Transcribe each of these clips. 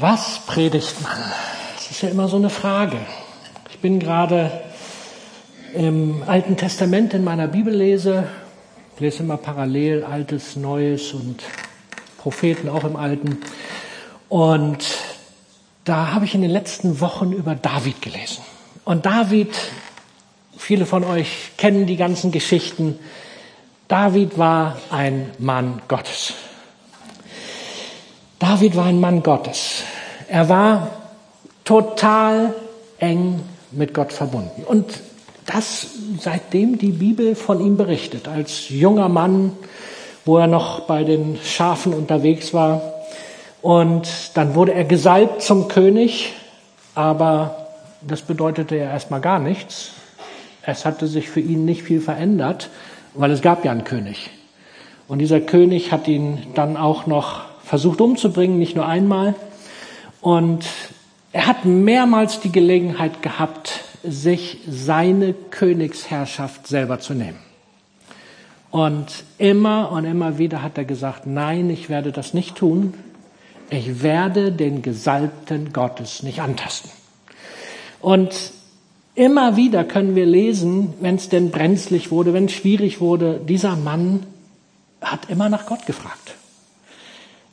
Was predigt man? Das ist ja immer so eine Frage. Ich bin gerade im Alten Testament in meiner Bibel lese, lese immer parallel Altes, Neues und Propheten auch im Alten. Und da habe ich in den letzten Wochen über David gelesen. Und David, viele von euch kennen die ganzen Geschichten. David war ein Mann Gottes. David war ein Mann Gottes. Er war total eng mit Gott verbunden. Und das seitdem die Bibel von ihm berichtet, als junger Mann, wo er noch bei den Schafen unterwegs war. Und dann wurde er gesalbt zum König, aber das bedeutete ja erstmal gar nichts. Es hatte sich für ihn nicht viel verändert, weil es gab ja einen König. Und dieser König hat ihn dann auch noch versucht umzubringen, nicht nur einmal. Und er hat mehrmals die Gelegenheit gehabt, sich seine Königsherrschaft selber zu nehmen. Und immer und immer wieder hat er gesagt, nein, ich werde das nicht tun. Ich werde den Gesalbten Gottes nicht antasten. Und immer wieder können wir lesen, wenn es denn brenzlig wurde, wenn es schwierig wurde, dieser Mann hat immer nach Gott gefragt.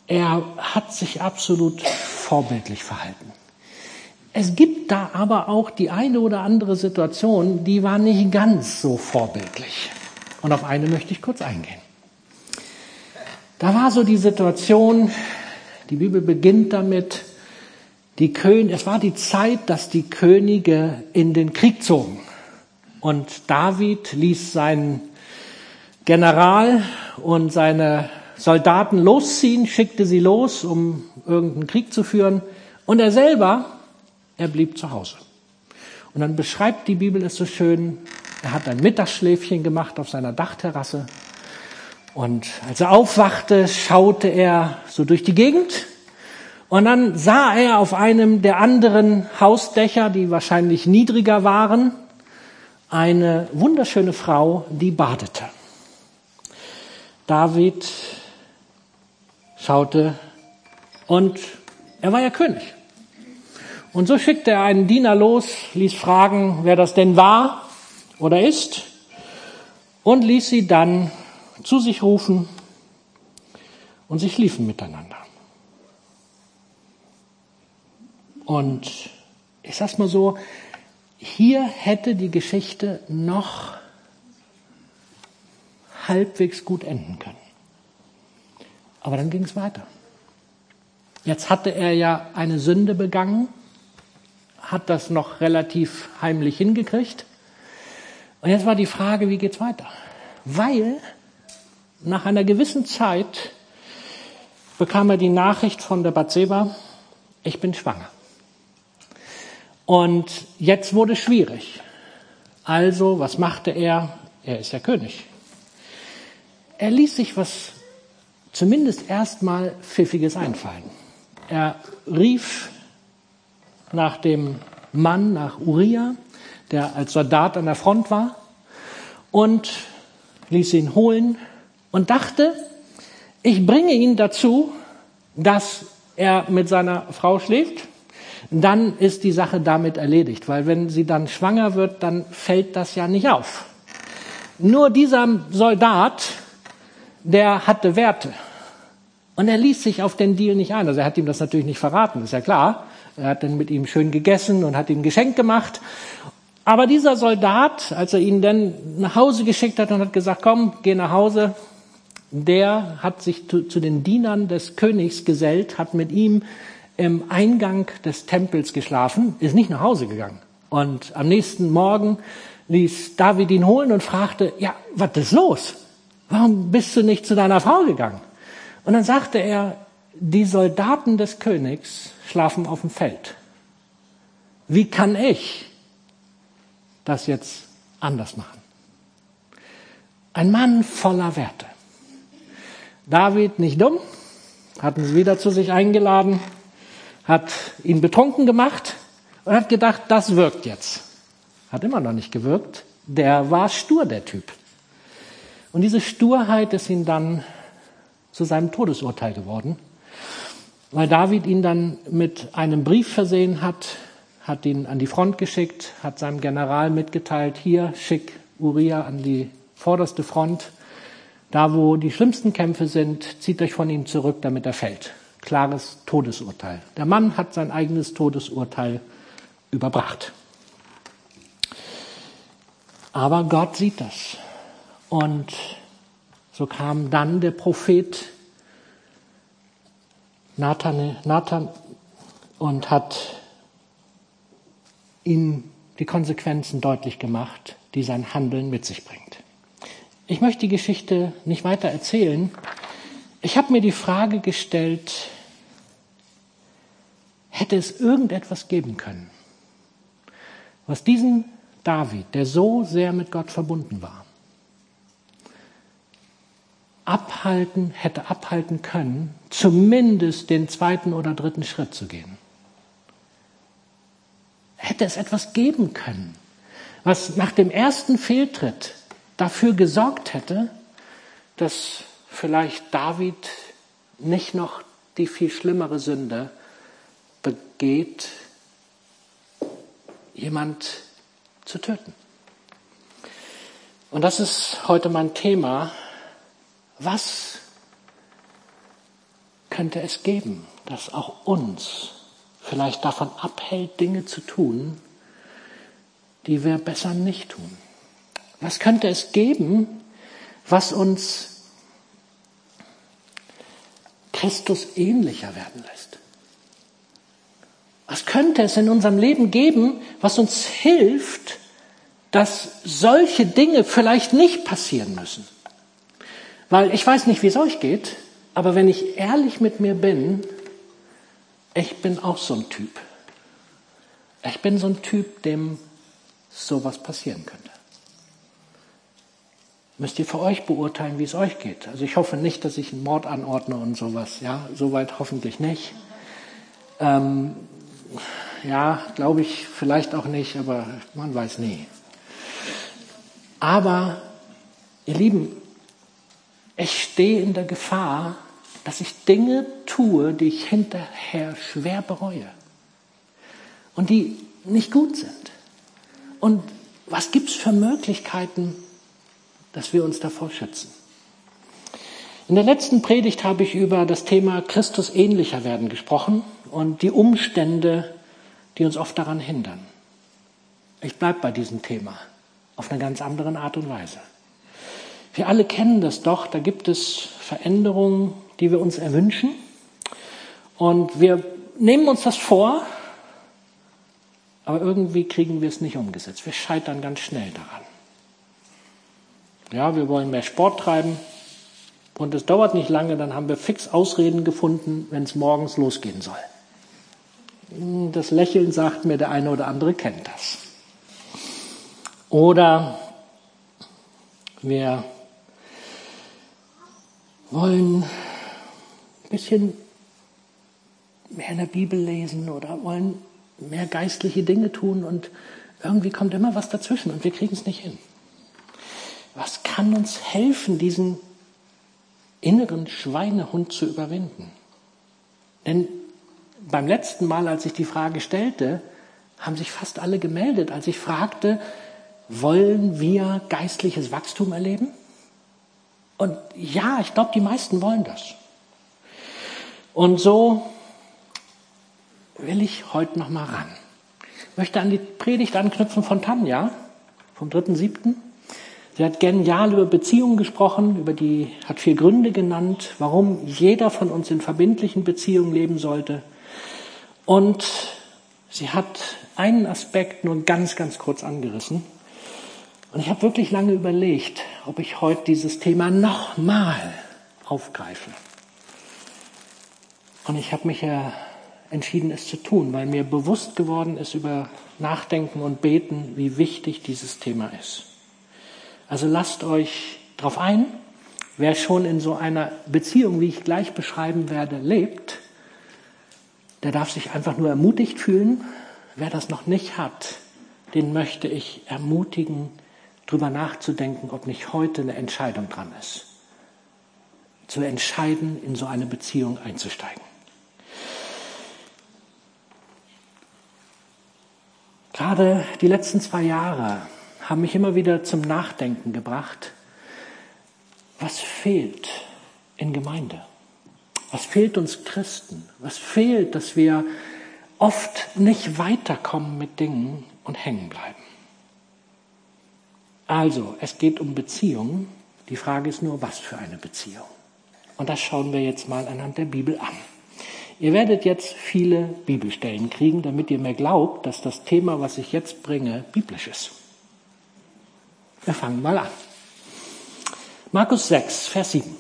Er hat sich absolut vorbildlich verhalten. Es gibt da aber auch die eine oder andere Situation, die war nicht ganz so vorbildlich. Und auf eine möchte ich kurz eingehen. Da war so die Situation, die Bibel beginnt damit, die Kön es war die Zeit, dass die Könige in den Krieg zogen. Und David ließ seinen General und seine Soldaten losziehen, schickte sie los, um irgendeinen Krieg zu führen. Und er selber, er blieb zu Hause. Und dann beschreibt die Bibel es so schön, er hat ein Mittagsschläfchen gemacht auf seiner Dachterrasse. Und als er aufwachte, schaute er so durch die Gegend. Und dann sah er auf einem der anderen Hausdächer, die wahrscheinlich niedriger waren, eine wunderschöne Frau, die badete. David schaute und er war ja König. Und so schickte er einen Diener los, ließ fragen, wer das denn war oder ist und ließ sie dann zu sich rufen und sie schliefen miteinander. Und ich sag's mal so, hier hätte die Geschichte noch halbwegs gut enden können. Aber dann ging es weiter. Jetzt hatte er ja eine Sünde begangen, hat das noch relativ heimlich hingekriegt. Und jetzt war die Frage, wie geht's weiter? Weil nach einer gewissen Zeit bekam er die Nachricht von der Batseba, ich bin schwanger. Und jetzt wurde es schwierig. Also, was machte er? Er ist ja König. Er ließ sich was zumindest erstmal Pfiffiges einfallen. Er rief nach dem Mann, nach Uriah, der als Soldat an der Front war, und ließ ihn holen und dachte, ich bringe ihn dazu, dass er mit seiner Frau schläft, dann ist die Sache damit erledigt, weil wenn sie dann schwanger wird, dann fällt das ja nicht auf. Nur dieser Soldat, der hatte Werte. Und er ließ sich auf den Deal nicht ein. Also er hat ihm das natürlich nicht verraten, ist ja klar. Er hat dann mit ihm schön gegessen und hat ihm ein Geschenk gemacht. Aber dieser Soldat, als er ihn dann nach Hause geschickt hat und hat gesagt, komm, geh nach Hause, der hat sich zu, zu den Dienern des Königs gesellt, hat mit ihm im Eingang des Tempels geschlafen, ist nicht nach Hause gegangen. Und am nächsten Morgen ließ David ihn holen und fragte, ja, was ist los? Warum bist du nicht zu deiner Frau gegangen? Und dann sagte er, die Soldaten des Königs schlafen auf dem Feld. Wie kann ich das jetzt anders machen? Ein Mann voller Werte. David nicht dumm, hat ihn wieder zu sich eingeladen, hat ihn betrunken gemacht und hat gedacht, das wirkt jetzt. Hat immer noch nicht gewirkt. Der war stur, der Typ. Und diese Sturheit ist ihm dann zu seinem Todesurteil geworden. weil David ihn dann mit einem Brief versehen hat, hat ihn an die Front geschickt, hat seinem General mitgeteilt, hier schick Uriah an die vorderste Front, da wo die schlimmsten Kämpfe sind, zieht euch von ihm zurück, damit er fällt. Klares Todesurteil. Der Mann hat sein eigenes Todesurteil überbracht. Aber Gott sieht das. Und so kam dann der Prophet Nathan, Nathan und hat ihm die Konsequenzen deutlich gemacht, die sein Handeln mit sich bringt. Ich möchte die Geschichte nicht weiter erzählen. Ich habe mir die Frage gestellt, hätte es irgendetwas geben können, was diesen David, der so sehr mit Gott verbunden war, abhalten, hätte abhalten können, zumindest den zweiten oder dritten Schritt zu gehen. Hätte es etwas geben können, was nach dem ersten Fehltritt dafür gesorgt hätte, dass vielleicht David nicht noch die viel schlimmere Sünde begeht, jemand zu töten. Und das ist heute mein Thema. Was könnte es geben, das auch uns vielleicht davon abhält, Dinge zu tun, die wir besser nicht tun? Was könnte es geben, was uns Christus ähnlicher werden lässt? Was könnte es in unserem Leben geben, was uns hilft, dass solche Dinge vielleicht nicht passieren müssen? Weil ich weiß nicht, wie es euch geht, aber wenn ich ehrlich mit mir bin, ich bin auch so ein Typ. Ich bin so ein Typ, dem sowas passieren könnte. Müsst ihr für euch beurteilen, wie es euch geht. Also ich hoffe nicht, dass ich einen Mord anordne und sowas. Ja, soweit hoffentlich nicht. Ähm, ja, glaube ich vielleicht auch nicht, aber man weiß nie. Aber, ihr Lieben, ich stehe in der Gefahr, dass ich Dinge tue, die ich hinterher schwer bereue und die nicht gut sind. Und was gibt es für Möglichkeiten, dass wir uns davor schützen? In der letzten Predigt habe ich über das Thema Christus ähnlicher werden gesprochen und die Umstände, die uns oft daran hindern. Ich bleibe bei diesem Thema auf einer ganz anderen Art und Weise. Wir alle kennen das doch, da gibt es Veränderungen, die wir uns erwünschen und wir nehmen uns das vor, aber irgendwie kriegen wir es nicht umgesetzt. Wir scheitern ganz schnell daran. Ja, wir wollen mehr Sport treiben und es dauert nicht lange, dann haben wir fix Ausreden gefunden, wenn es morgens losgehen soll. Das Lächeln sagt mir, der eine oder andere kennt das. Oder wir wollen ein bisschen mehr in der Bibel lesen oder wollen mehr geistliche Dinge tun und irgendwie kommt immer was dazwischen und wir kriegen es nicht hin. Was kann uns helfen, diesen inneren Schweinehund zu überwinden? Denn beim letzten Mal, als ich die Frage stellte, haben sich fast alle gemeldet, als ich fragte, wollen wir geistliches Wachstum erleben? Und ja, ich glaube, die meisten wollen das. Und so will ich heute noch mal ran. Ich möchte an die Predigt anknüpfen von Tanja vom 3.7. Sie hat genial über Beziehungen gesprochen, über die hat vier Gründe genannt, warum jeder von uns in verbindlichen Beziehungen leben sollte. Und sie hat einen Aspekt nur ganz, ganz kurz angerissen. Und ich habe wirklich lange überlegt, ob ich heute dieses Thema nochmal aufgreife. Und ich habe mich ja entschieden, es zu tun, weil mir bewusst geworden ist über Nachdenken und Beten, wie wichtig dieses Thema ist. Also lasst euch darauf ein, wer schon in so einer Beziehung, wie ich gleich beschreiben werde, lebt, der darf sich einfach nur ermutigt fühlen. Wer das noch nicht hat, den möchte ich ermutigen, drüber nachzudenken, ob nicht heute eine Entscheidung dran ist. Zu entscheiden, in so eine Beziehung einzusteigen. Gerade die letzten zwei Jahre haben mich immer wieder zum Nachdenken gebracht, was fehlt in Gemeinde? Was fehlt uns Christen? Was fehlt, dass wir oft nicht weiterkommen mit Dingen und hängen bleiben? Also, es geht um Beziehungen. Die Frage ist nur, was für eine Beziehung? Und das schauen wir jetzt mal anhand der Bibel an. Ihr werdet jetzt viele Bibelstellen kriegen, damit ihr mir glaubt, dass das Thema, was ich jetzt bringe, biblisch ist. Wir fangen mal an. Markus 6, Vers 7.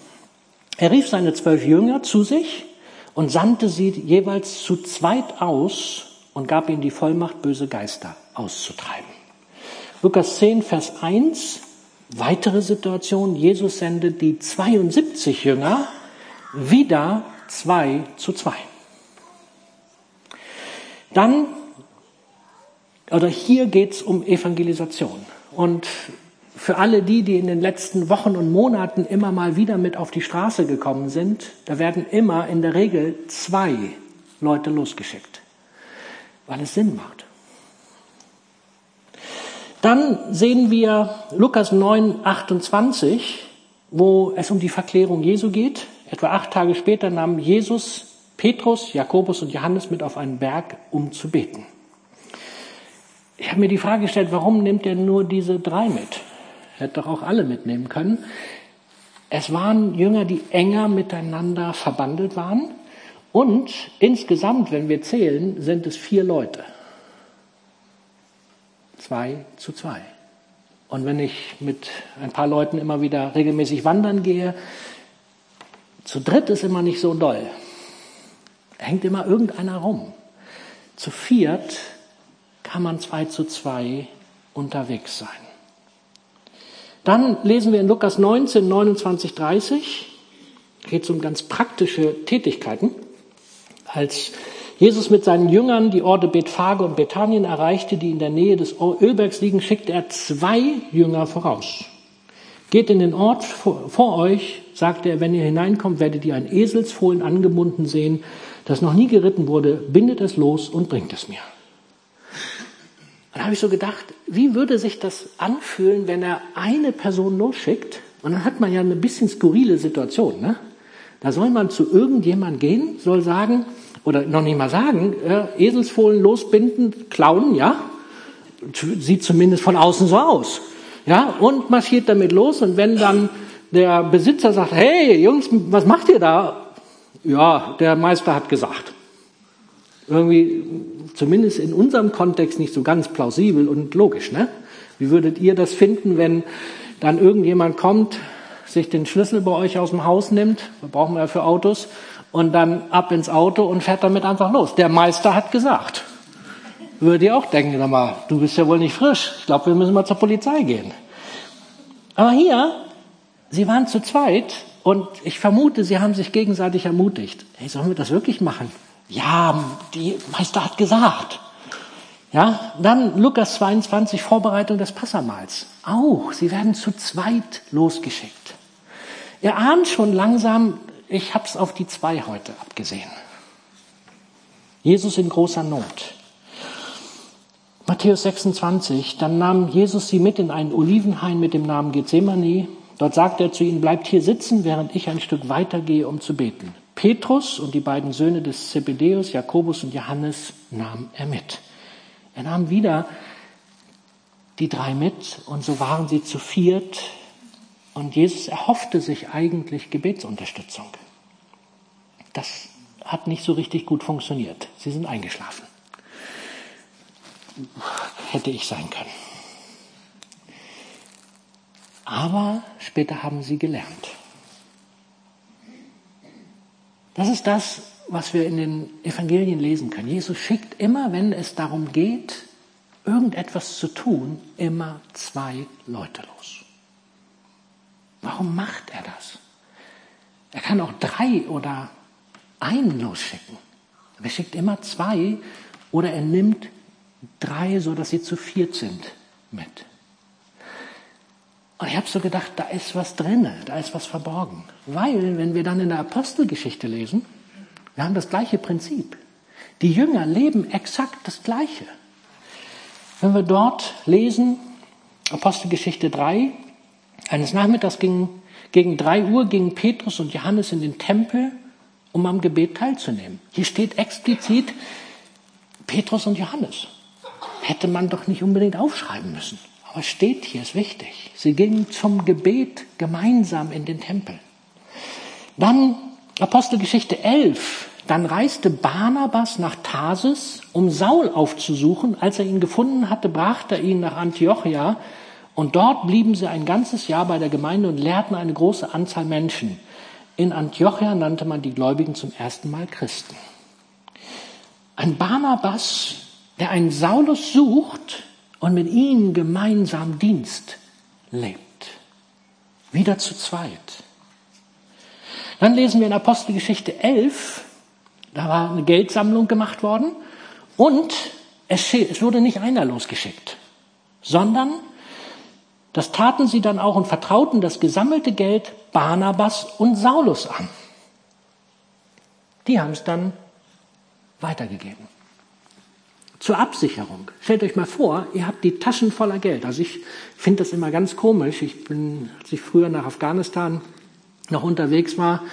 Er rief seine zwölf Jünger zu sich und sandte sie jeweils zu zweit aus und gab ihnen die Vollmacht, böse Geister auszutreiben. Lukas 10, Vers 1, weitere Situation. Jesus sendet die 72 Jünger wieder zwei zu zwei. Dann, oder hier geht es um Evangelisation. Und für alle die, die in den letzten Wochen und Monaten immer mal wieder mit auf die Straße gekommen sind, da werden immer in der Regel zwei Leute losgeschickt, weil es Sinn macht. Dann sehen wir Lukas 9, 28, wo es um die Verklärung Jesu geht. Etwa acht Tage später nahm Jesus Petrus, Jakobus und Johannes mit auf einen Berg, um zu beten. Ich habe mir die Frage gestellt, warum nimmt er nur diese drei mit? Hätte doch auch alle mitnehmen können. Es waren Jünger, die enger miteinander verbandelt waren. Und insgesamt, wenn wir zählen, sind es vier Leute. Zwei zu zwei. Und wenn ich mit ein paar Leuten immer wieder regelmäßig wandern gehe, zu dritt ist immer nicht so doll. Hängt immer irgendeiner rum. Zu viert kann man zwei zu zwei unterwegs sein. Dann lesen wir in Lukas 19, 29, 30, geht es um ganz praktische Tätigkeiten. Als Jesus mit seinen Jüngern die Orte Bethphage und Bethanien erreichte, die in der Nähe des Ölbergs liegen, schickte er zwei Jünger voraus. Geht in den Ort vor, euch, sagte er, wenn ihr hineinkommt, werdet ihr ein Eselsfohlen angebunden sehen, das noch nie geritten wurde, bindet es los und bringt es mir. Dann habe ich so gedacht, wie würde sich das anfühlen, wenn er eine Person losschickt? Und dann hat man ja eine bisschen skurrile Situation. Ne? Da soll man zu irgendjemand gehen, soll sagen, oder noch nicht mal sagen, äh, Eselsfohlen losbinden, klauen, ja? Sieht zumindest von außen so aus. Ja, und marschiert damit los. Und wenn dann der Besitzer sagt, hey Jungs, was macht ihr da? Ja, der Meister hat gesagt irgendwie zumindest in unserem Kontext nicht so ganz plausibel und logisch. Ne? Wie würdet ihr das finden, wenn dann irgendjemand kommt, sich den Schlüssel bei euch aus dem Haus nimmt, brauchen wir ja für Autos, und dann ab ins Auto und fährt damit einfach los. Der Meister hat gesagt. Würdet ihr auch denken, sag mal, du bist ja wohl nicht frisch. Ich glaube, wir müssen mal zur Polizei gehen. Aber hier, sie waren zu zweit und ich vermute, sie haben sich gegenseitig ermutigt. Hey, sollen wir das wirklich machen? Ja, die Meister hat gesagt. Ja, dann Lukas 22, Vorbereitung des Passamals. Auch, sie werden zu zweit losgeschickt. Ihr ahnt schon langsam, ich habe es auf die zwei heute abgesehen. Jesus in großer Not. Matthäus 26, dann nahm Jesus sie mit in einen Olivenhain mit dem Namen Gethsemane. Dort sagte er zu ihnen, bleibt hier sitzen, während ich ein Stück weitergehe, um zu beten. Petrus und die beiden Söhne des Zebedeus, Jakobus und Johannes, nahm er mit. Er nahm wieder die drei mit und so waren sie zu viert und Jesus erhoffte sich eigentlich Gebetsunterstützung. Das hat nicht so richtig gut funktioniert. Sie sind eingeschlafen. Hätte ich sein können. Aber später haben sie gelernt. Das ist das, was wir in den Evangelien lesen können. Jesus schickt immer, wenn es darum geht, irgendetwas zu tun, immer zwei Leute los. Warum macht er das? Er kann auch drei oder einen losschicken. Er schickt immer zwei oder er nimmt drei, so dass sie zu viert sind, mit. Und ich habe so gedacht, da ist was drinne, da ist was verborgen. Weil, wenn wir dann in der Apostelgeschichte lesen, wir haben das gleiche Prinzip. Die Jünger leben exakt das Gleiche. wenn wir dort lesen, Apostelgeschichte 3, eines Nachmittags gegen, gegen 3 Uhr gingen Petrus und Johannes in den Tempel, um am Gebet teilzunehmen. Hier steht explizit Petrus und Johannes. Hätte man doch nicht unbedingt aufschreiben müssen. Aber steht hier, ist wichtig. Sie gingen zum Gebet gemeinsam in den Tempel. Dann Apostelgeschichte 11. Dann reiste Barnabas nach Tarsis, um Saul aufzusuchen. Als er ihn gefunden hatte, brachte er ihn nach Antiochia. Und dort blieben sie ein ganzes Jahr bei der Gemeinde und lehrten eine große Anzahl Menschen. In Antiochia nannte man die Gläubigen zum ersten Mal Christen. Ein Barnabas, der einen Saulus sucht und mit ihm gemeinsam Dienst lebt. Wieder zu zweit. Dann lesen wir in Apostelgeschichte 11, da war eine Geldsammlung gemacht worden und es wurde nicht einer losgeschickt, sondern das taten sie dann auch und vertrauten das gesammelte Geld Barnabas und Saulus an. Die haben es dann weitergegeben. Zur Absicherung. Stellt euch mal vor, ihr habt die Taschen voller Geld. Also ich finde das immer ganz komisch. Ich bin, als ich früher nach Afghanistan noch unterwegs war,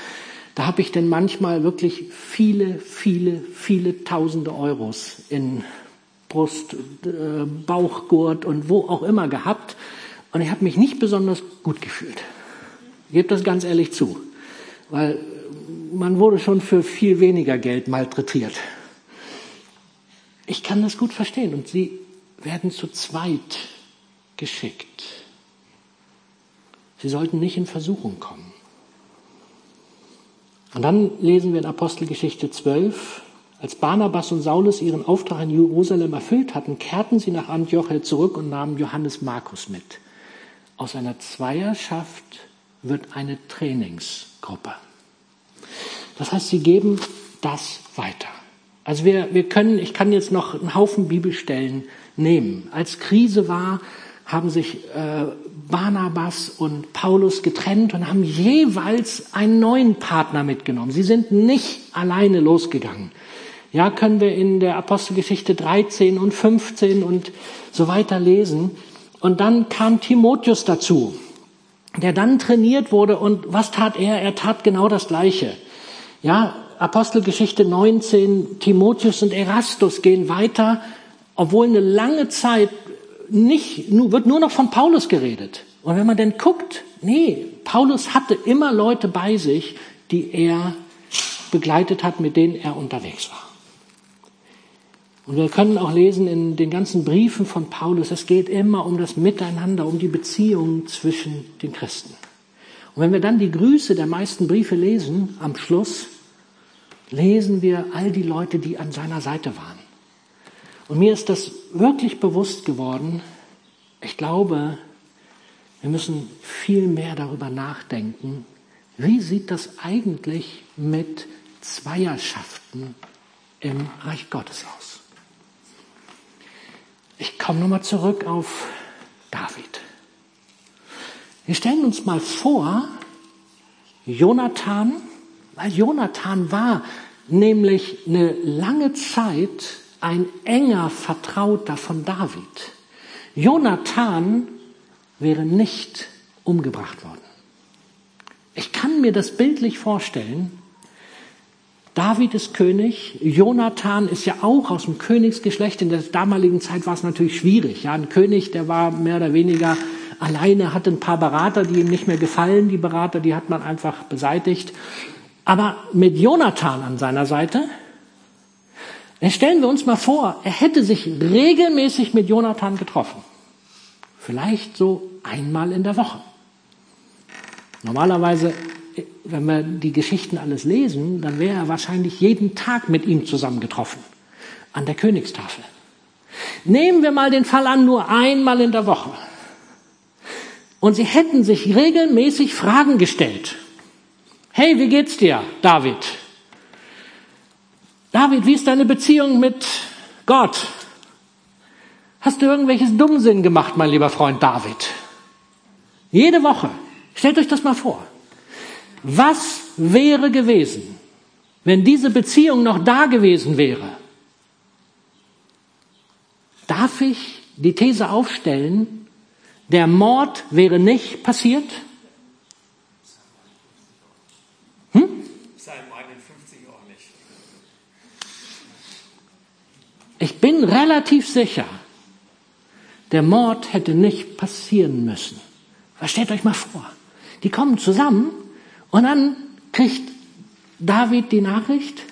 da habe ich denn manchmal wirklich viele, viele, viele tausende Euros in Brust, äh, Bauchgurt und wo auch immer gehabt. Und ich habe mich nicht besonders gut gefühlt. Ich gebe das ganz ehrlich zu. Weil man wurde schon für viel weniger Geld malträtiert. Ich kann das gut verstehen. Und sie werden zu zweit geschickt. Sie sollten nicht in Versuchung kommen. Und dann lesen wir in Apostelgeschichte 12, als Barnabas und Saulus ihren Auftrag in Jerusalem erfüllt hatten, kehrten sie nach Antiochia zurück und nahmen Johannes Markus mit. Aus einer Zweierschaft wird eine Trainingsgruppe. Das heißt, sie geben das weiter. Also wir, wir können, ich kann jetzt noch einen Haufen Bibelstellen nehmen. Als Krise war, haben sich äh, Barnabas und Paulus getrennt und haben jeweils einen neuen Partner mitgenommen. Sie sind nicht alleine losgegangen. Ja, können wir in der Apostelgeschichte 13 und 15 und so weiter lesen. Und dann kam Timotheus dazu, der dann trainiert wurde. Und was tat er? Er tat genau das Gleiche. Ja, Apostelgeschichte 19, Timotheus und Erastus gehen weiter, obwohl eine lange Zeit nicht, wird nur noch von Paulus geredet. Und wenn man denn guckt, nee, Paulus hatte immer Leute bei sich, die er begleitet hat, mit denen er unterwegs war. Und wir können auch lesen in den ganzen Briefen von Paulus, es geht immer um das Miteinander, um die Beziehung zwischen den Christen. Und wenn wir dann die Grüße der meisten Briefe lesen, am Schluss, lesen wir all die Leute, die an seiner Seite waren. Und mir ist das wirklich bewusst geworden. Ich glaube, wir müssen viel mehr darüber nachdenken, wie sieht das eigentlich mit Zweierschaften im Reich Gottes aus. Ich komme nochmal zurück auf David. Wir stellen uns mal vor, Jonathan, weil Jonathan war nämlich eine lange Zeit ein enger Vertrauter von David. Jonathan wäre nicht umgebracht worden. Ich kann mir das bildlich vorstellen. David ist König, Jonathan ist ja auch aus dem Königsgeschlecht. In der damaligen Zeit war es natürlich schwierig. Ja, ein König, der war mehr oder weniger alleine, hatte ein paar Berater, die ihm nicht mehr gefallen. Die Berater, die hat man einfach beseitigt. Aber mit Jonathan an seiner Seite, stellen wir uns mal vor, er hätte sich regelmäßig mit Jonathan getroffen. Vielleicht so einmal in der Woche. Normalerweise, wenn wir die Geschichten alles lesen, dann wäre er wahrscheinlich jeden Tag mit ihm zusammengetroffen. An der Königstafel. Nehmen wir mal den Fall an, nur einmal in der Woche. Und sie hätten sich regelmäßig Fragen gestellt. Hey, wie geht's dir, David? David, wie ist deine Beziehung mit Gott? Hast du irgendwelches Dummsinn gemacht, mein lieber Freund David? Jede Woche. Stellt euch das mal vor. Was wäre gewesen, wenn diese Beziehung noch da gewesen wäre? Darf ich die These aufstellen, der Mord wäre nicht passiert? Hm? Ich bin relativ sicher, der Mord hätte nicht passieren müssen. stellt euch mal vor, die kommen zusammen und dann kriegt David die Nachricht,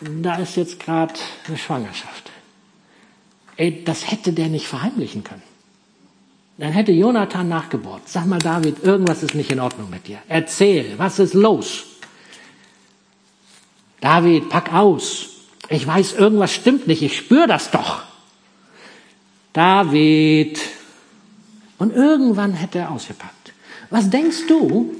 da ist jetzt gerade eine Schwangerschaft. Ey, das hätte der nicht verheimlichen können. Dann hätte Jonathan nachgebohrt. Sag mal, David, irgendwas ist nicht in Ordnung mit dir. Erzähl, was ist los? David, pack aus. Ich weiß, irgendwas stimmt nicht. Ich spüre das doch. David. Und irgendwann hätte er ausgepackt. Was denkst du,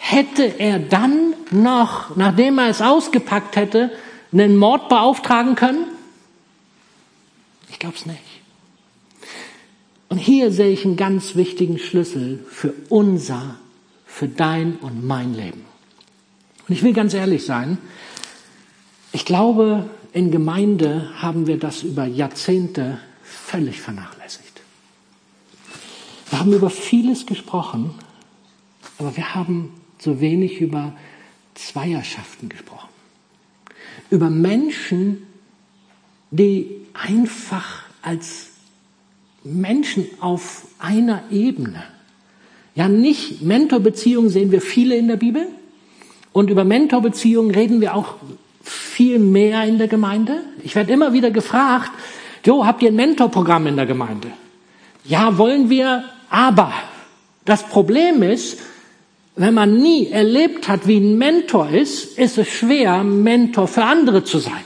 hätte er dann noch, nachdem er es ausgepackt hätte, einen Mord beauftragen können? Ich glaube es nicht. Und hier sehe ich einen ganz wichtigen Schlüssel für unser, für dein und mein Leben. Und ich will ganz ehrlich sein, ich glaube, in Gemeinde haben wir das über Jahrzehnte völlig vernachlässigt. Wir haben über vieles gesprochen, aber wir haben so wenig über Zweierschaften gesprochen. Über Menschen, die einfach als Menschen auf einer Ebene. Ja, nicht Mentorbeziehungen sehen wir viele in der Bibel. Und über Mentorbeziehungen reden wir auch viel mehr in der Gemeinde. Ich werde immer wieder gefragt, Jo, habt ihr ein Mentorprogramm in der Gemeinde? Ja, wollen wir, aber das Problem ist, wenn man nie erlebt hat, wie ein Mentor ist, ist es schwer, Mentor für andere zu sein.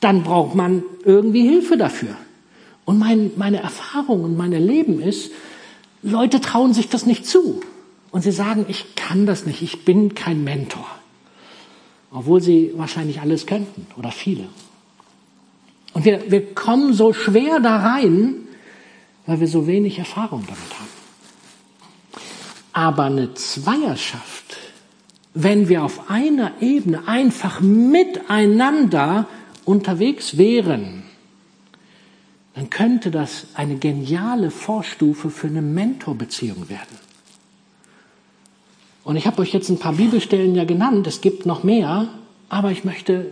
Dann braucht man irgendwie Hilfe dafür. Und mein, meine Erfahrung und mein Erleben ist, Leute trauen sich das nicht zu. Und sie sagen, ich kann das nicht, ich bin kein Mentor. Obwohl sie wahrscheinlich alles könnten oder viele. Und wir, wir kommen so schwer da rein, weil wir so wenig Erfahrung damit haben. Aber eine Zweierschaft, wenn wir auf einer Ebene einfach miteinander unterwegs wären, dann könnte das eine geniale Vorstufe für eine Mentorbeziehung werden. Und ich habe euch jetzt ein paar Bibelstellen ja genannt, es gibt noch mehr, aber ich möchte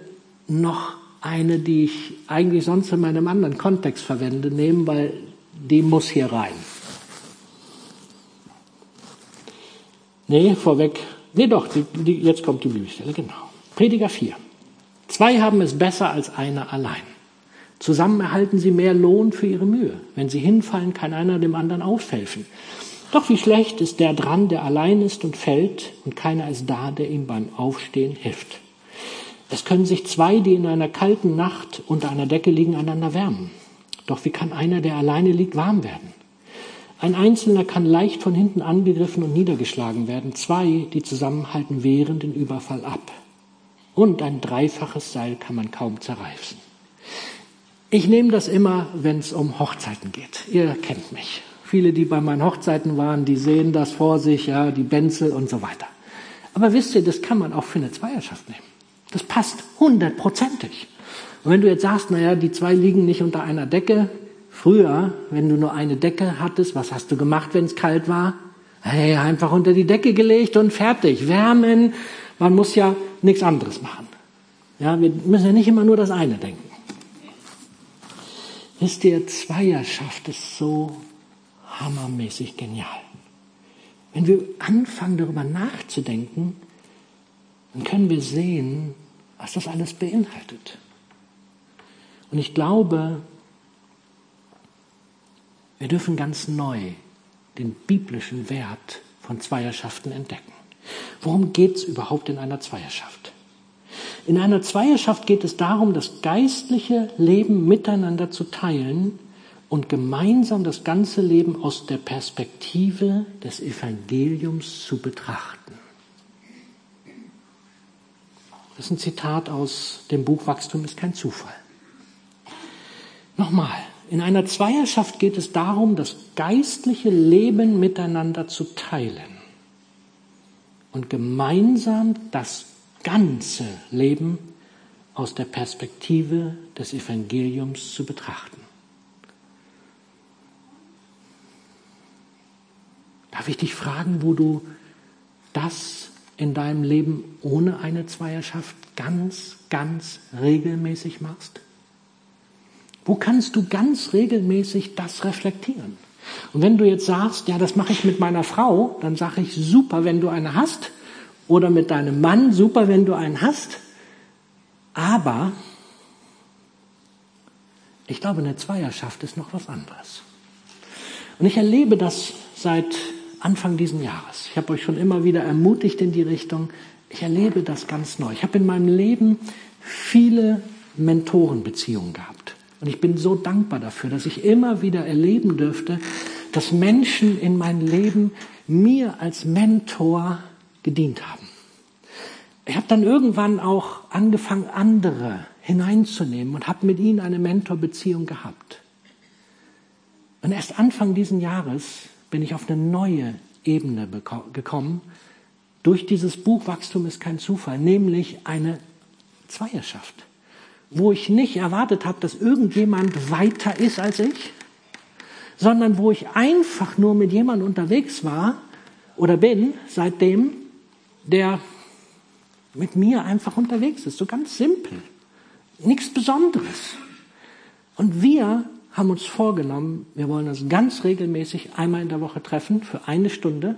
noch eine, die ich eigentlich sonst in meinem anderen Kontext verwende, nehmen, weil die muss hier rein. Nee, vorweg. Nee, doch, die, die, jetzt kommt die Bibelstelle, genau. Prediger 4. Zwei haben es besser als einer allein. Zusammen erhalten sie mehr Lohn für ihre Mühe. Wenn sie hinfallen, kann einer dem anderen aufhelfen. Doch wie schlecht ist der dran, der allein ist und fällt, und keiner ist da, der ihm beim Aufstehen hilft. Es können sich zwei, die in einer kalten Nacht unter einer Decke liegen, einander wärmen. Doch wie kann einer, der alleine liegt, warm werden? Ein Einzelner kann leicht von hinten angegriffen und niedergeschlagen werden. Zwei, die zusammenhalten, wehren den Überfall ab. Und ein dreifaches Seil kann man kaum zerreißen. Ich nehme das immer, wenn es um Hochzeiten geht. Ihr kennt mich. Viele, die bei meinen Hochzeiten waren, die sehen das vor sich, ja, die Benzel und so weiter. Aber wisst ihr, das kann man auch für eine Zweierschaft nehmen. Das passt hundertprozentig. Und wenn du jetzt sagst, naja, die zwei liegen nicht unter einer Decke, früher, wenn du nur eine Decke hattest, was hast du gemacht, wenn es kalt war? Hey, einfach unter die Decke gelegt und fertig. Wärmen. Man muss ja nichts anderes machen. Ja, wir müssen ja nicht immer nur das eine denken. Wisst ihr, Zweierschaft ist so hammermäßig genial. Wenn wir anfangen, darüber nachzudenken, dann können wir sehen, was das alles beinhaltet. Und ich glaube, wir dürfen ganz neu den biblischen Wert von Zweierschaften entdecken. Worum geht es überhaupt in einer Zweierschaft? In einer Zweierschaft geht es darum, das geistliche Leben miteinander zu teilen und gemeinsam das ganze Leben aus der Perspektive des Evangeliums zu betrachten. Das ist ein Zitat aus dem Buch Wachstum ist kein Zufall. Nochmal, in einer Zweierschaft geht es darum, das geistliche Leben miteinander zu teilen und gemeinsam das ganze Leben aus der Perspektive des Evangeliums zu betrachten. Darf ich dich fragen, wo du das in deinem Leben ohne eine Zweierschaft ganz, ganz regelmäßig machst? Wo kannst du ganz regelmäßig das reflektieren? Und wenn du jetzt sagst, ja, das mache ich mit meiner Frau, dann sage ich, super, wenn du eine hast. Oder mit deinem Mann, super, wenn du einen hast. Aber ich glaube, eine Zweierschaft ist noch was anderes. Und ich erlebe das seit Anfang dieses Jahres. Ich habe euch schon immer wieder ermutigt in die Richtung. Ich erlebe das ganz neu. Ich habe in meinem Leben viele Mentorenbeziehungen gehabt. Und ich bin so dankbar dafür, dass ich immer wieder erleben dürfte, dass Menschen in meinem Leben mir als Mentor gedient haben. Ich habe dann irgendwann auch angefangen, andere hineinzunehmen und habe mit ihnen eine Mentorbeziehung gehabt. Und erst Anfang dieses Jahres bin ich auf eine neue Ebene gekommen durch dieses Buch Wachstum ist kein Zufall, nämlich eine Zweierschaft, wo ich nicht erwartet habe, dass irgendjemand weiter ist als ich, sondern wo ich einfach nur mit jemandem unterwegs war oder bin seitdem, der mit mir einfach unterwegs ist. So ganz simpel. Nichts Besonderes. Und wir haben uns vorgenommen, wir wollen uns ganz regelmäßig einmal in der Woche treffen für eine Stunde.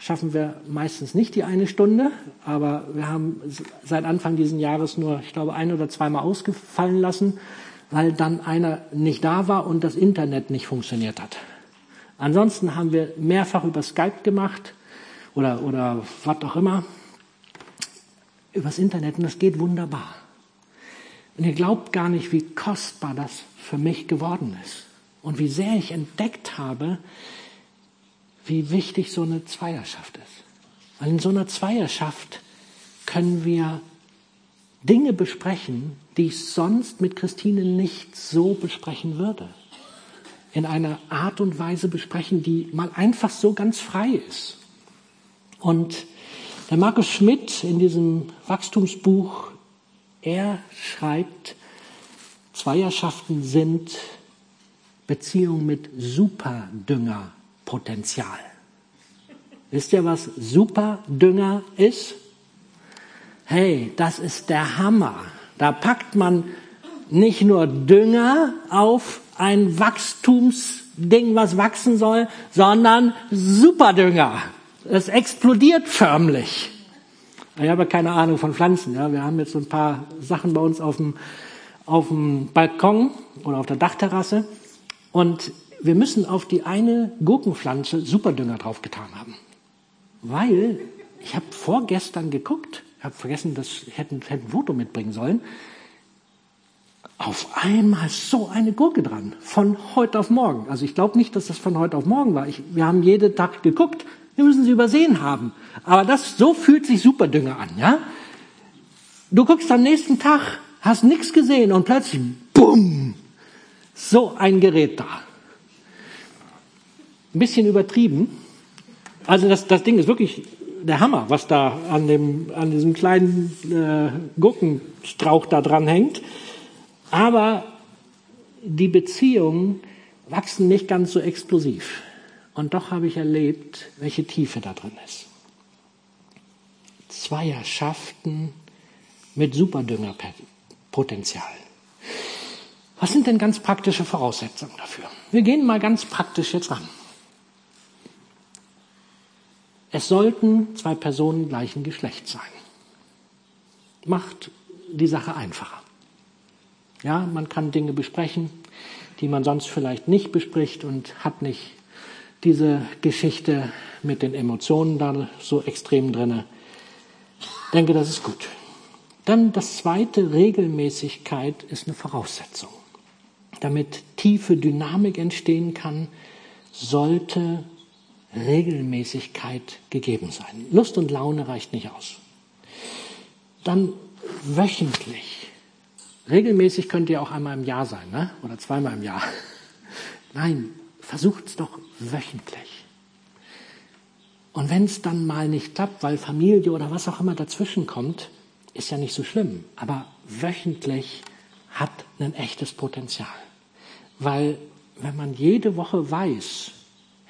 Schaffen wir meistens nicht die eine Stunde, aber wir haben seit Anfang dieses Jahres nur, ich glaube, ein oder zweimal ausgefallen lassen, weil dann einer nicht da war und das Internet nicht funktioniert hat. Ansonsten haben wir mehrfach über Skype gemacht oder, oder was auch immer übers Internet und das geht wunderbar. Und ihr glaubt gar nicht, wie kostbar das für mich geworden ist und wie sehr ich entdeckt habe, wie wichtig so eine Zweierschaft ist. Weil in so einer Zweierschaft können wir Dinge besprechen, die ich sonst mit Christine nicht so besprechen würde. In einer Art und Weise besprechen, die mal einfach so ganz frei ist. Und der Markus Schmidt in diesem Wachstumsbuch, er schreibt, Zweierschaften sind Beziehungen mit Superdüngerpotenzial. Wisst ihr, was Superdünger ist? Hey, das ist der Hammer. Da packt man nicht nur Dünger auf ein Wachstumsding, was wachsen soll, sondern Superdünger. Es explodiert förmlich. Ich habe keine Ahnung von Pflanzen. Ja. Wir haben jetzt so ein paar Sachen bei uns auf dem, auf dem Balkon oder auf der Dachterrasse. Und wir müssen auf die eine Gurkenpflanze Superdünger draufgetan haben. Weil ich habe vorgestern geguckt, habe vergessen, dass ich hätte, hätte ein Foto mitbringen sollen. Auf einmal so eine Gurke dran, von heute auf morgen. Also ich glaube nicht, dass das von heute auf morgen war. Ich, wir haben jeden Tag geguckt, wir müssen sie übersehen haben. Aber das, so fühlt sich Superdünger an, ja? Du guckst am nächsten Tag, hast nichts gesehen und plötzlich, bumm, so ein Gerät da. Ein bisschen übertrieben. Also das, das Ding ist wirklich der Hammer, was da an, dem, an diesem kleinen äh, Gurkenstrauch da dran hängt. Aber die Beziehungen wachsen nicht ganz so explosiv. Und doch habe ich erlebt, welche Tiefe da drin ist. Zweierschaften mit Superdüngerpotenzial. Was sind denn ganz praktische Voraussetzungen dafür? Wir gehen mal ganz praktisch jetzt ran. Es sollten zwei Personen gleichen Geschlechts sein. Macht die Sache einfacher. Ja, man kann Dinge besprechen, die man sonst vielleicht nicht bespricht und hat nicht diese Geschichte mit den Emotionen da so extrem drinne. Ich denke, das ist gut. Dann das zweite, Regelmäßigkeit ist eine Voraussetzung. Damit tiefe Dynamik entstehen kann, sollte Regelmäßigkeit gegeben sein. Lust und Laune reicht nicht aus. Dann wöchentlich. Regelmäßig könnt ihr auch einmal im Jahr sein, ne? oder zweimal im Jahr. Nein, versucht es doch wöchentlich. Und wenn es dann mal nicht klappt, weil Familie oder was auch immer dazwischen kommt, ist ja nicht so schlimm, aber wöchentlich hat ein echtes Potenzial. Weil wenn man jede Woche weiß,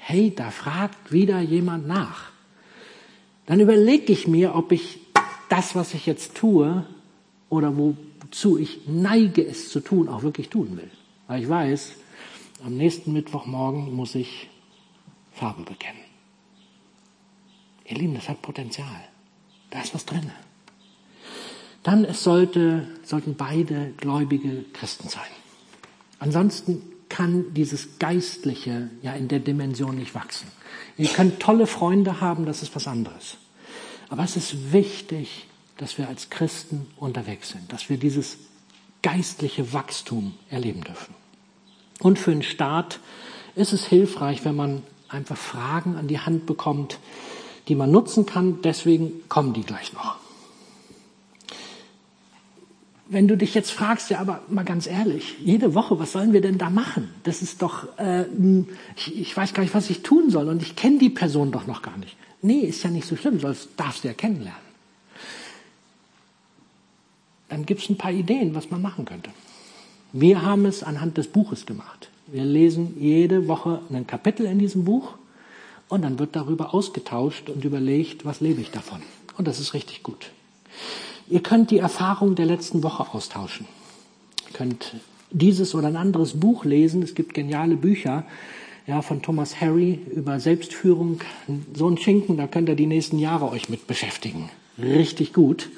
hey, da fragt wieder jemand nach, dann überlege ich mir, ob ich das, was ich jetzt tue oder wozu ich neige es zu tun, auch wirklich tun will. Weil ich weiß, am nächsten Mittwochmorgen muss ich Farbe bekennen. Ihr Lieben, das hat Potenzial. Da ist was drin. Dann es sollte, sollten beide gläubige Christen sein. Ansonsten kann dieses Geistliche ja in der Dimension nicht wachsen. Ihr könnt tolle Freunde haben, das ist was anderes. Aber es ist wichtig, dass wir als Christen unterwegs sind, dass wir dieses geistliche Wachstum erleben dürfen. Und für einen Staat ist es hilfreich, wenn man einfach Fragen an die Hand bekommt, die man nutzen kann. Deswegen kommen die gleich noch. Wenn du dich jetzt fragst, ja, aber mal ganz ehrlich, jede Woche, was sollen wir denn da machen? Das ist doch, äh, ich, ich weiß gar nicht, was ich tun soll und ich kenne die Person doch noch gar nicht. Nee, ist ja nicht so schlimm, sonst darfst du ja kennenlernen. Dann gibt es ein paar Ideen, was man machen könnte. Wir haben es anhand des Buches gemacht. Wir lesen jede Woche ein Kapitel in diesem Buch und dann wird darüber ausgetauscht und überlegt, was lebe ich davon. Und das ist richtig gut. Ihr könnt die Erfahrung der letzten Woche austauschen. Ihr könnt dieses oder ein anderes Buch lesen. Es gibt geniale Bücher ja, von Thomas Harry über Selbstführung. So ein Schinken, da könnt ihr die nächsten Jahre euch mit beschäftigen. Richtig gut.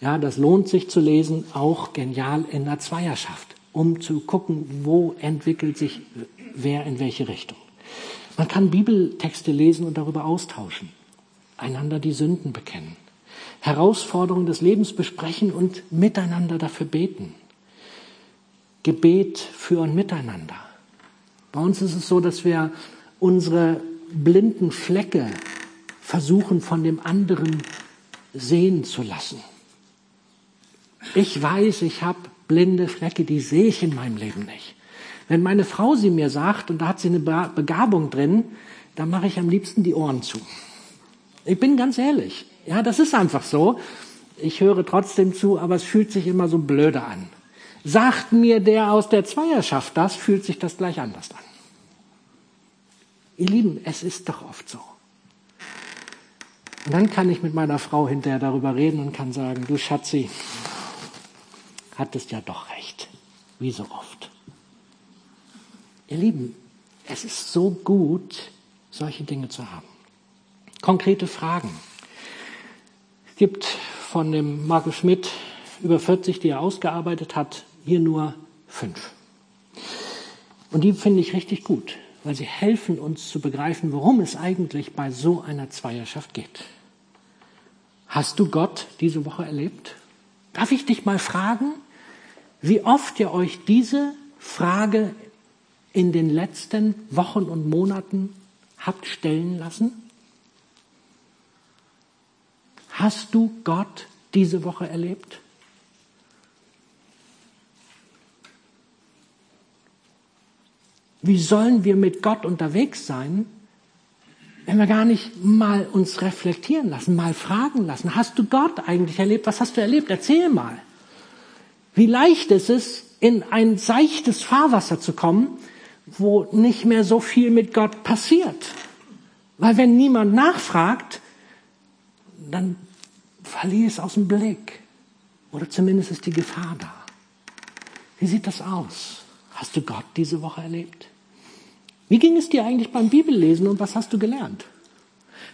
Ja, das lohnt sich zu lesen, auch genial in der Zweierschaft, um zu gucken, wo entwickelt sich wer in welche Richtung. Man kann Bibeltexte lesen und darüber austauschen, einander die Sünden bekennen. Herausforderungen des Lebens besprechen und miteinander dafür beten. Gebet für und miteinander. Bei uns ist es so, dass wir unsere blinden Flecke versuchen von dem anderen sehen zu lassen. Ich weiß, ich habe blinde Flecke, die sehe ich in meinem Leben nicht. Wenn meine Frau sie mir sagt und da hat sie eine Begabung drin, dann mache ich am liebsten die Ohren zu. Ich bin ganz ehrlich. Ja, das ist einfach so. Ich höre trotzdem zu, aber es fühlt sich immer so blöde an. Sagt mir der aus der Zweierschaft das, fühlt sich das gleich anders an. Ihr Lieben, es ist doch oft so. Und dann kann ich mit meiner Frau hinterher darüber reden und kann sagen, du Schatzi, hattest ja doch recht, wie so oft. Ihr Lieben, es ist so gut, solche Dinge zu haben. Konkrete Fragen. Es gibt von dem Markus Schmidt über 40, die er ausgearbeitet hat, hier nur fünf. Und die finde ich richtig gut, weil sie helfen uns zu begreifen, worum es eigentlich bei so einer Zweierschaft geht. Hast du Gott diese Woche erlebt? Darf ich dich mal fragen, wie oft ihr euch diese Frage in den letzten Wochen und Monaten habt stellen lassen? Hast du Gott diese Woche erlebt? Wie sollen wir mit Gott unterwegs sein, wenn wir gar nicht mal uns reflektieren lassen, mal fragen lassen, hast du Gott eigentlich erlebt? Was hast du erlebt? Erzähl mal. Wie leicht ist es, in ein seichtes Fahrwasser zu kommen, wo nicht mehr so viel mit Gott passiert. Weil wenn niemand nachfragt, dann verliere es aus dem Blick. Oder zumindest ist die Gefahr da. Wie sieht das aus? Hast du Gott diese Woche erlebt? Wie ging es dir eigentlich beim Bibellesen und was hast du gelernt?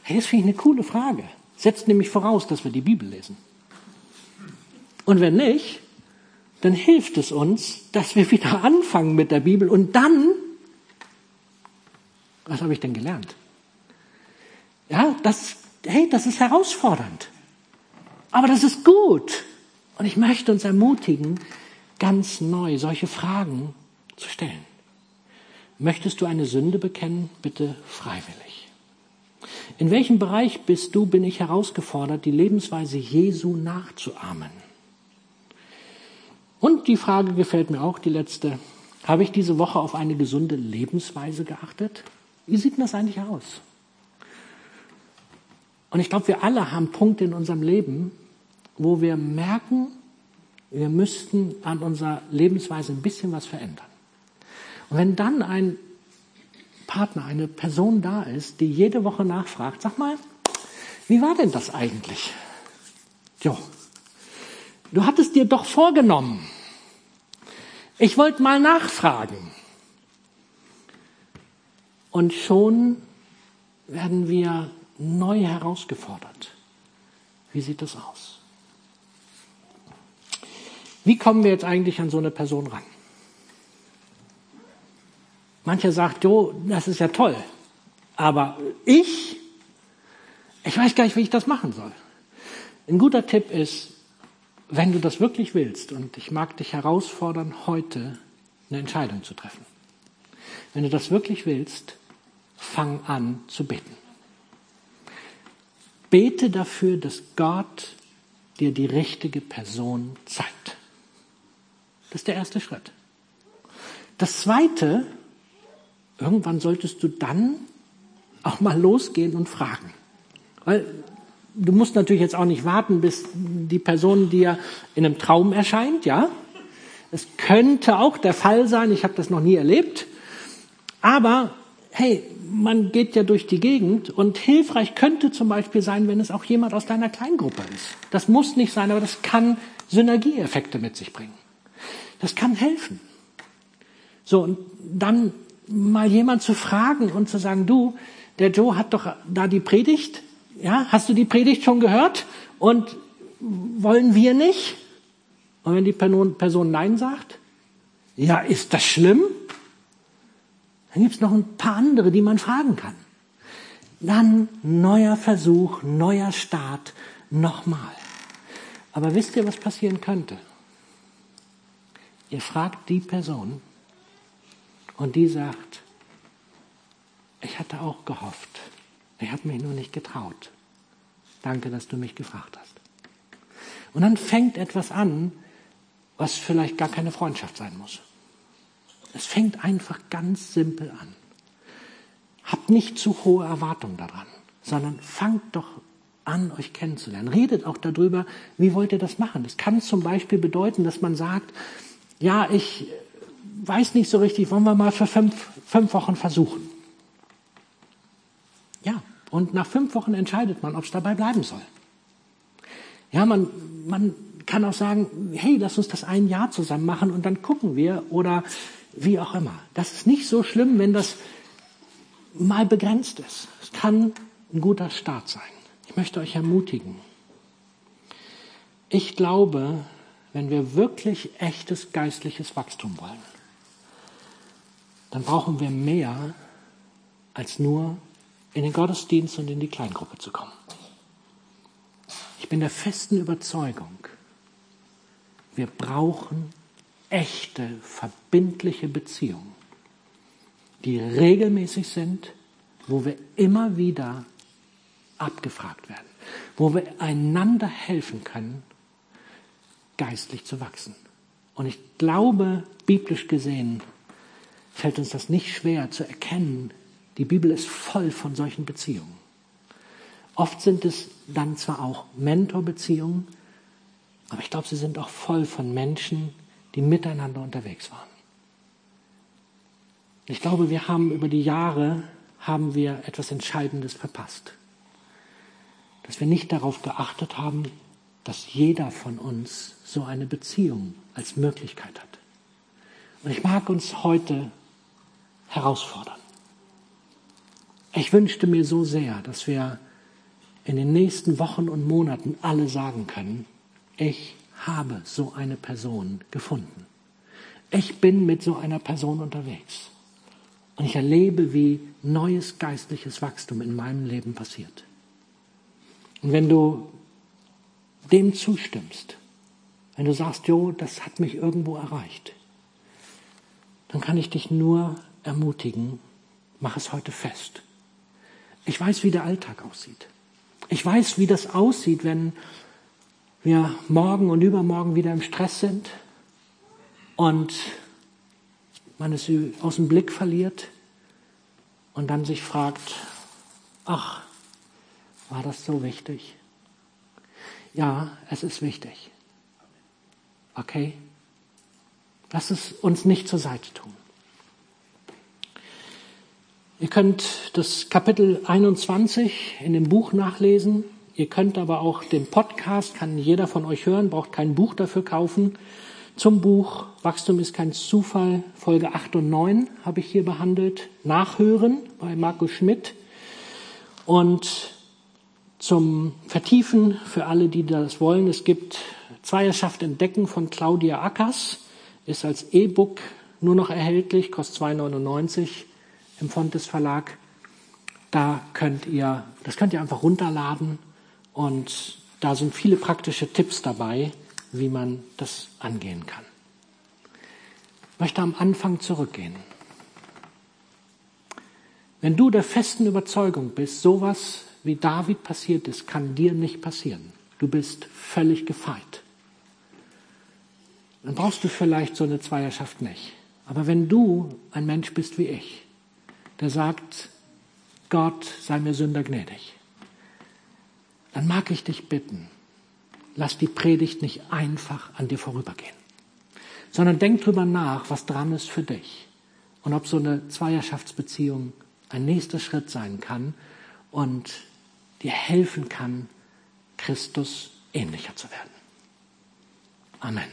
Hey, das finde ich eine coole Frage. Setzt nämlich voraus, dass wir die Bibel lesen. Und wenn nicht, dann hilft es uns, dass wir wieder anfangen mit der Bibel und dann, was habe ich denn gelernt? Ja, das, hey, das ist herausfordernd. Aber das ist gut. Und ich möchte uns ermutigen, ganz neu solche Fragen zu stellen. Möchtest du eine Sünde bekennen? Bitte freiwillig. In welchem Bereich bist du, bin ich herausgefordert, die Lebensweise Jesu nachzuahmen? Und die Frage gefällt mir auch, die letzte. Habe ich diese Woche auf eine gesunde Lebensweise geachtet? Wie sieht denn das eigentlich aus? Und ich glaube, wir alle haben Punkte in unserem Leben, wo wir merken, wir müssten an unserer Lebensweise ein bisschen was verändern. Und wenn dann ein Partner, eine Person da ist, die jede Woche nachfragt, sag mal, wie war denn das eigentlich? Jo, du hattest dir doch vorgenommen. Ich wollte mal nachfragen. Und schon werden wir neu herausgefordert. Wie sieht das aus? Wie kommen wir jetzt eigentlich an so eine Person ran? Mancher sagt, jo, das ist ja toll. Aber ich, ich weiß gar nicht, wie ich das machen soll. Ein guter Tipp ist, wenn du das wirklich willst, und ich mag dich herausfordern, heute eine Entscheidung zu treffen. Wenn du das wirklich willst, fang an zu beten. Bete dafür, dass Gott dir die richtige Person zeigt. Das ist der erste Schritt. Das zweite, irgendwann solltest du dann auch mal losgehen und fragen. Weil du musst natürlich jetzt auch nicht warten, bis die Person dir in einem Traum erscheint, ja. Es könnte auch der Fall sein, ich habe das noch nie erlebt. Aber hey, man geht ja durch die Gegend und hilfreich könnte zum Beispiel sein, wenn es auch jemand aus deiner Kleingruppe ist. Das muss nicht sein, aber das kann Synergieeffekte mit sich bringen. Das kann helfen. So, und dann mal jemand zu fragen und zu sagen, du, der Joe hat doch da die Predigt, ja, hast du die Predigt schon gehört? Und wollen wir nicht? Und wenn die Person Nein sagt, ja, ist das schlimm? Dann gibt es noch ein paar andere, die man fragen kann. Dann neuer Versuch, neuer Start, nochmal. Aber wisst ihr, was passieren könnte? Ihr fragt die Person und die sagt, ich hatte auch gehofft, ich habe mich nur nicht getraut. Danke, dass du mich gefragt hast. Und dann fängt etwas an, was vielleicht gar keine Freundschaft sein muss. Es fängt einfach ganz simpel an. Habt nicht zu hohe Erwartungen daran, sondern fangt doch an, euch kennenzulernen. Redet auch darüber, wie wollt ihr das machen. Das kann zum Beispiel bedeuten, dass man sagt, ja, ich weiß nicht so richtig, wollen wir mal für fünf, fünf Wochen versuchen. Ja, und nach fünf Wochen entscheidet man, ob es dabei bleiben soll. Ja, man, man kann auch sagen, hey, lass uns das ein Jahr zusammen machen und dann gucken wir oder wie auch immer. Das ist nicht so schlimm, wenn das mal begrenzt ist. Es kann ein guter Start sein. Ich möchte euch ermutigen. Ich glaube, wenn wir wirklich echtes geistliches Wachstum wollen, dann brauchen wir mehr als nur in den Gottesdienst und in die Kleingruppe zu kommen. Ich bin der festen Überzeugung, wir brauchen echte, verbindliche Beziehungen, die regelmäßig sind, wo wir immer wieder abgefragt werden, wo wir einander helfen können, geistlich zu wachsen. Und ich glaube, biblisch gesehen, fällt uns das nicht schwer zu erkennen. Die Bibel ist voll von solchen Beziehungen. Oft sind es dann zwar auch Mentorbeziehungen, aber ich glaube, sie sind auch voll von Menschen, die miteinander unterwegs waren. Ich glaube, wir haben über die Jahre haben wir etwas Entscheidendes verpasst. Dass wir nicht darauf geachtet haben, dass jeder von uns so eine Beziehung als Möglichkeit hat. Und ich mag uns heute herausfordern. Ich wünschte mir so sehr, dass wir in den nächsten Wochen und Monaten alle sagen können, ich habe so eine Person gefunden. Ich bin mit so einer Person unterwegs. Und ich erlebe, wie neues geistliches Wachstum in meinem Leben passiert. Und wenn du dem zustimmst, wenn du sagst, Jo, das hat mich irgendwo erreicht, dann kann ich dich nur ermutigen, mach es heute fest. Ich weiß, wie der Alltag aussieht. Ich weiß, wie das aussieht, wenn wir morgen und übermorgen wieder im Stress sind und man es aus dem Blick verliert und dann sich fragt, ach, war das so wichtig? Ja, es ist wichtig. Okay? Lass es uns nicht zur Seite tun. Ihr könnt das Kapitel 21 in dem Buch nachlesen. Ihr könnt aber auch den Podcast, kann jeder von euch hören, braucht kein Buch dafür kaufen. Zum Buch Wachstum ist kein Zufall, Folge 8 und 9 habe ich hier behandelt. Nachhören bei Markus Schmidt. Und zum Vertiefen für alle, die das wollen, es gibt Zweierschaft entdecken von Claudia Ackers, ist als E-Book nur noch erhältlich, kostet 2,99 im Fontes Verlag. Da könnt ihr, das könnt ihr einfach runterladen und da sind viele praktische Tipps dabei, wie man das angehen kann. Ich möchte am Anfang zurückgehen. Wenn du der festen Überzeugung bist, sowas wie David passiert ist, kann dir nicht passieren. Du bist völlig gefeit. Dann brauchst du vielleicht so eine Zweierschaft nicht. Aber wenn du ein Mensch bist wie ich, der sagt, Gott sei mir Sünder gnädig, dann mag ich dich bitten, lass die Predigt nicht einfach an dir vorübergehen, sondern denk drüber nach, was dran ist für dich und ob so eine Zweierschaftsbeziehung ein nächster Schritt sein kann und dir helfen kann, Christus ähnlicher zu werden. Amen.